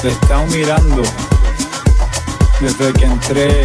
Te he estado mirando desde que entré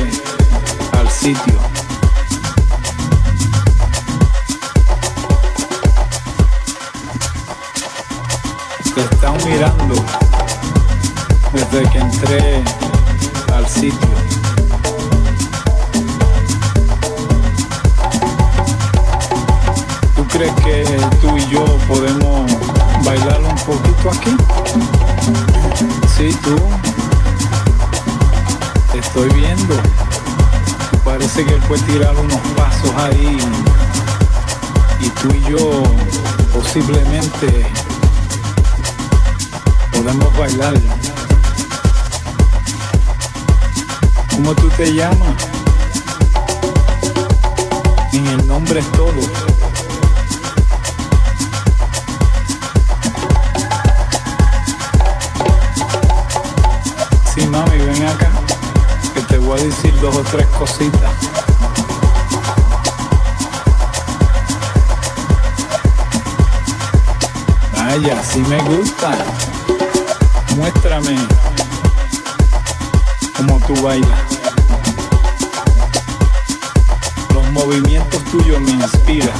movimientos tuyos me inspiran.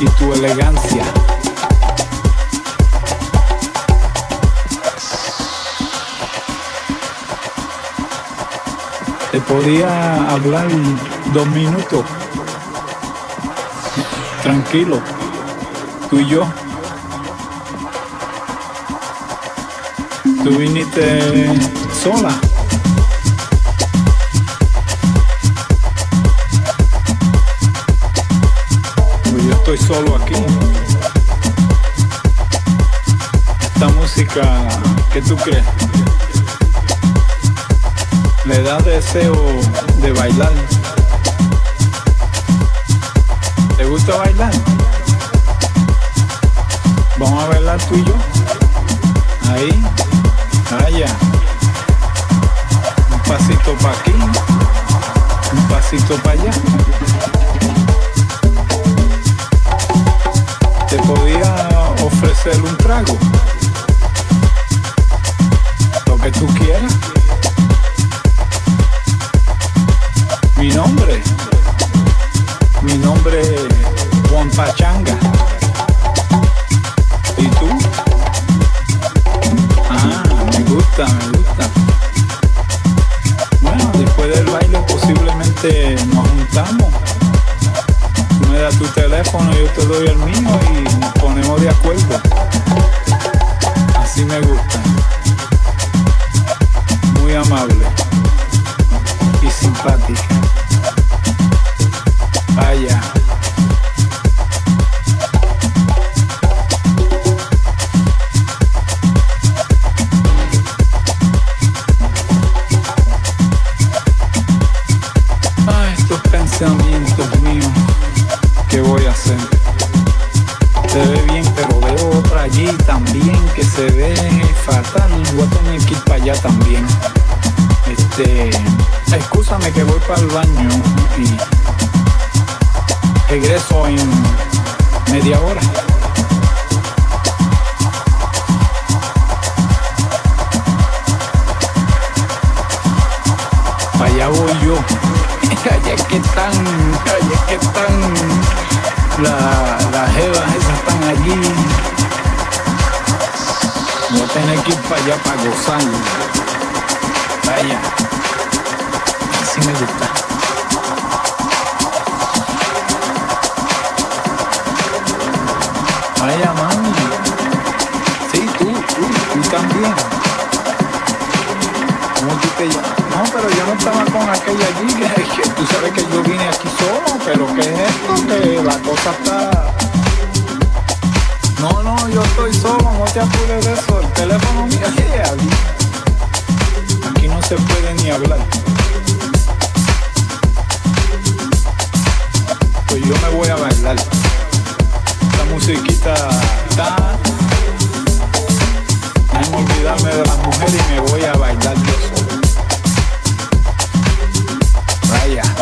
Y tu elegancia. Te podía hablar dos minutos. Tranquilo. Tú y yo. Tú viniste sola. Solo aquí. Esta música, ¿qué tú crees? Le da deseo de bailar. ¿Te gusta bailar? Vamos a bailar tú y yo. Ahí. Allá. Un pasito para aquí. Un pasito para allá. Podía ofrecer un trago. Lo que tú quieras. Mi nombre. Mi nombre es Juan Pachanga. ¿Y tú? Ah, me gusta, me gusta. Bueno, después del baile posiblemente nos juntamos. Tú me das tu teléfono, yo te doy el mío vine aquí solo, pero ¿qué es esto? Que la cosa está... No, no, yo estoy solo, no te apures de eso, el teléfono mío es aquí. No se puede ni hablar. Pues yo me voy a bailar. Esta musiquita está... Olvidado olvidarme de las mujeres y me voy a bailar yo solo. Vaya.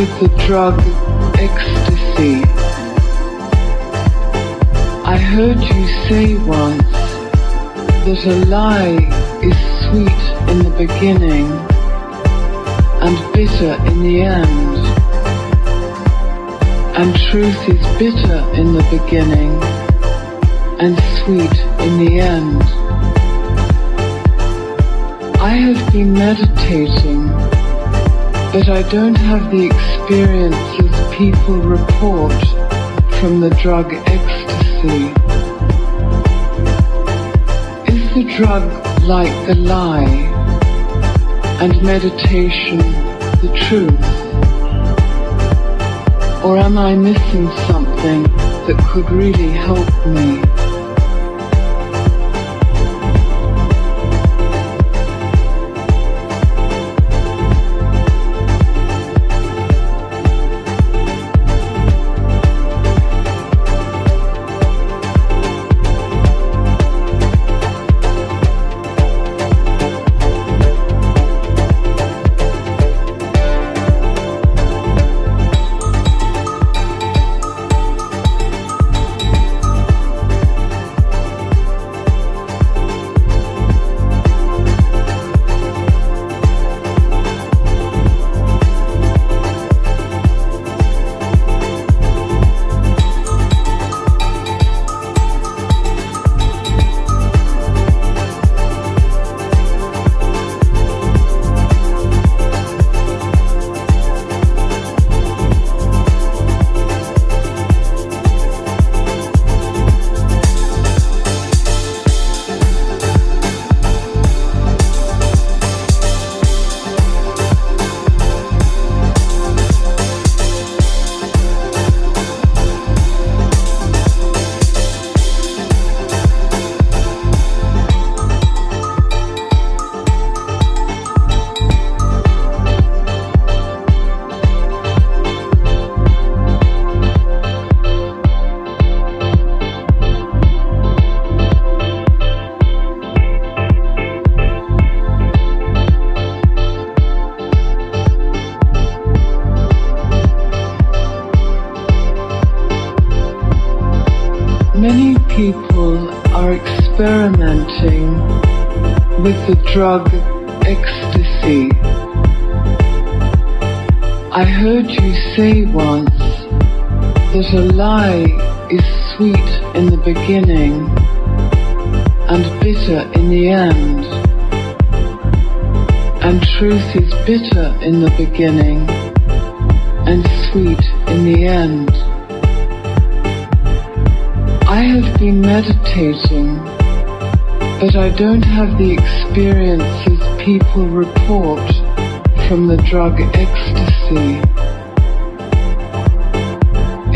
With the drug ecstasy. I heard you say once that a lie is sweet in the beginning and bitter in the end. And truth is bitter in the beginning and sweet in the end. I have been meditating, but I don't have the experiences people report from the drug ecstasy. Is the drug like the lie and meditation the truth? Or am I missing something that could really help me? Lie is sweet in the beginning and bitter in the end. And truth is bitter in the beginning and sweet in the end. I have been meditating, but I don't have the experiences people report from the drug ecstasy.